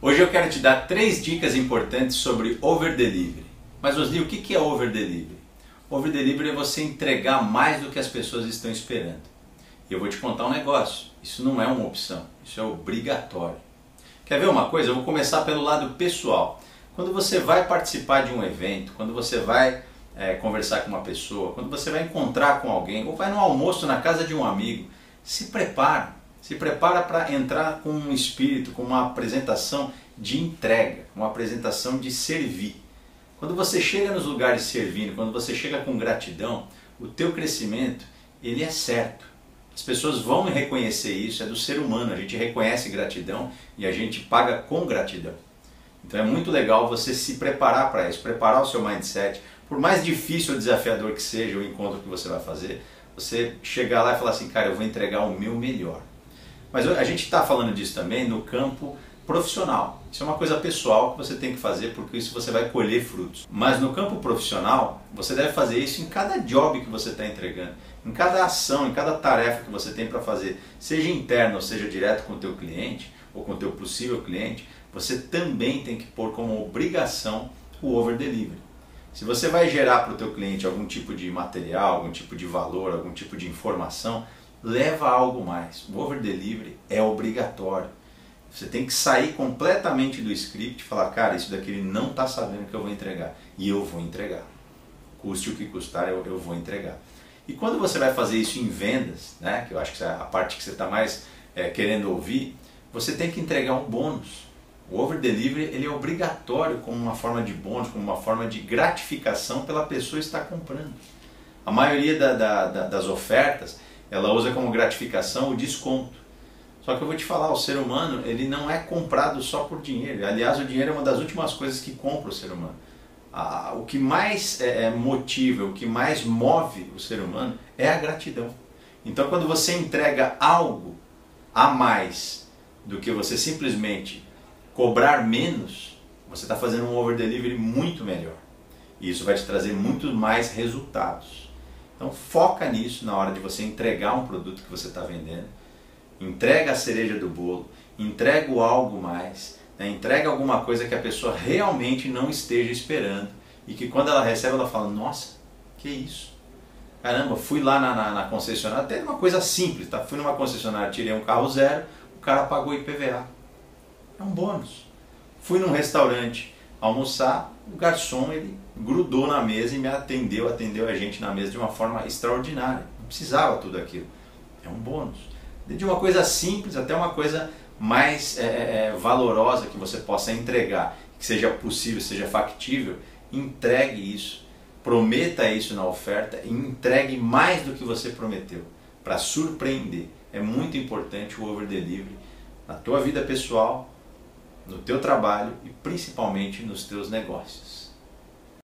Hoje eu quero te dar três dicas importantes sobre over delivery. Mas Osni, o que é over delivery? Over delivery é você entregar mais do que as pessoas estão esperando. E eu vou te contar um negócio. Isso não é uma opção, isso é obrigatório. Quer ver uma coisa? Eu vou começar pelo lado pessoal. Quando você vai participar de um evento, quando você vai é, conversar com uma pessoa, quando você vai encontrar com alguém, ou vai no almoço na casa de um amigo, se prepara. Se prepara para entrar com um espírito, com uma apresentação de entrega, uma apresentação de servir. Quando você chega nos lugares servindo, quando você chega com gratidão, o teu crescimento, ele é certo. As pessoas vão reconhecer isso, é do ser humano, a gente reconhece gratidão e a gente paga com gratidão. Então é muito legal você se preparar para isso, preparar o seu mindset. Por mais difícil ou desafiador que seja o encontro que você vai fazer, você chegar lá e falar assim, cara, eu vou entregar o meu melhor. Mas a gente está falando disso também no campo profissional. Isso é uma coisa pessoal que você tem que fazer porque isso você vai colher frutos. Mas no campo profissional, você deve fazer isso em cada job que você está entregando, em cada ação, em cada tarefa que você tem para fazer, seja interno ou seja direto com o teu cliente ou com o teu possível cliente, você também tem que pôr como obrigação o over delivery. Se você vai gerar para o teu cliente algum tipo de material, algum tipo de valor, algum tipo de informação, leva algo mais. O over delivery é obrigatório. Você tem que sair completamente do script e falar, cara, isso daqui ele não está sabendo que eu vou entregar. E eu vou entregar. Custe o que custar, eu, eu vou entregar. E quando você vai fazer isso em vendas, né, que eu acho que é a parte que você está mais é, querendo ouvir, você tem que entregar um bônus. O over delivery ele é obrigatório como uma forma de bônus, como uma forma de gratificação pela pessoa estar comprando. A maioria da, da, da, das ofertas ela usa como gratificação o desconto. Só que eu vou te falar, o ser humano ele não é comprado só por dinheiro. Aliás, o dinheiro é uma das últimas coisas que compra o ser humano. Ah, o que mais é, é, motiva, o que mais move o ser humano é a gratidão. Então, quando você entrega algo a mais do que você simplesmente cobrar menos, você está fazendo um over delivery muito melhor. E isso vai te trazer muito mais resultados. Então foca nisso na hora de você entregar um produto que você está vendendo. Entrega a cereja do bolo, entrega algo mais, né? entrega alguma coisa que a pessoa realmente não esteja esperando e que quando ela recebe ela fala, nossa, que isso? Caramba, fui lá na, na, na concessionária, até uma coisa simples, tá? fui numa concessionária, tirei um carro zero, o cara pagou IPVA. É um bônus. Fui num restaurante almoçar, o garçom ele grudou na mesa e me atendeu, atendeu a gente na mesa de uma forma extraordinária. Não precisava tudo aquilo. É um bônus. De uma coisa simples até uma coisa mais é, é, é, valorosa que você possa entregar, que seja possível, seja factível, entregue isso. Prometa isso na oferta e entregue mais do que você prometeu para surpreender. É muito importante o over delivery na tua vida pessoal, no teu trabalho e principalmente nos teus negócios.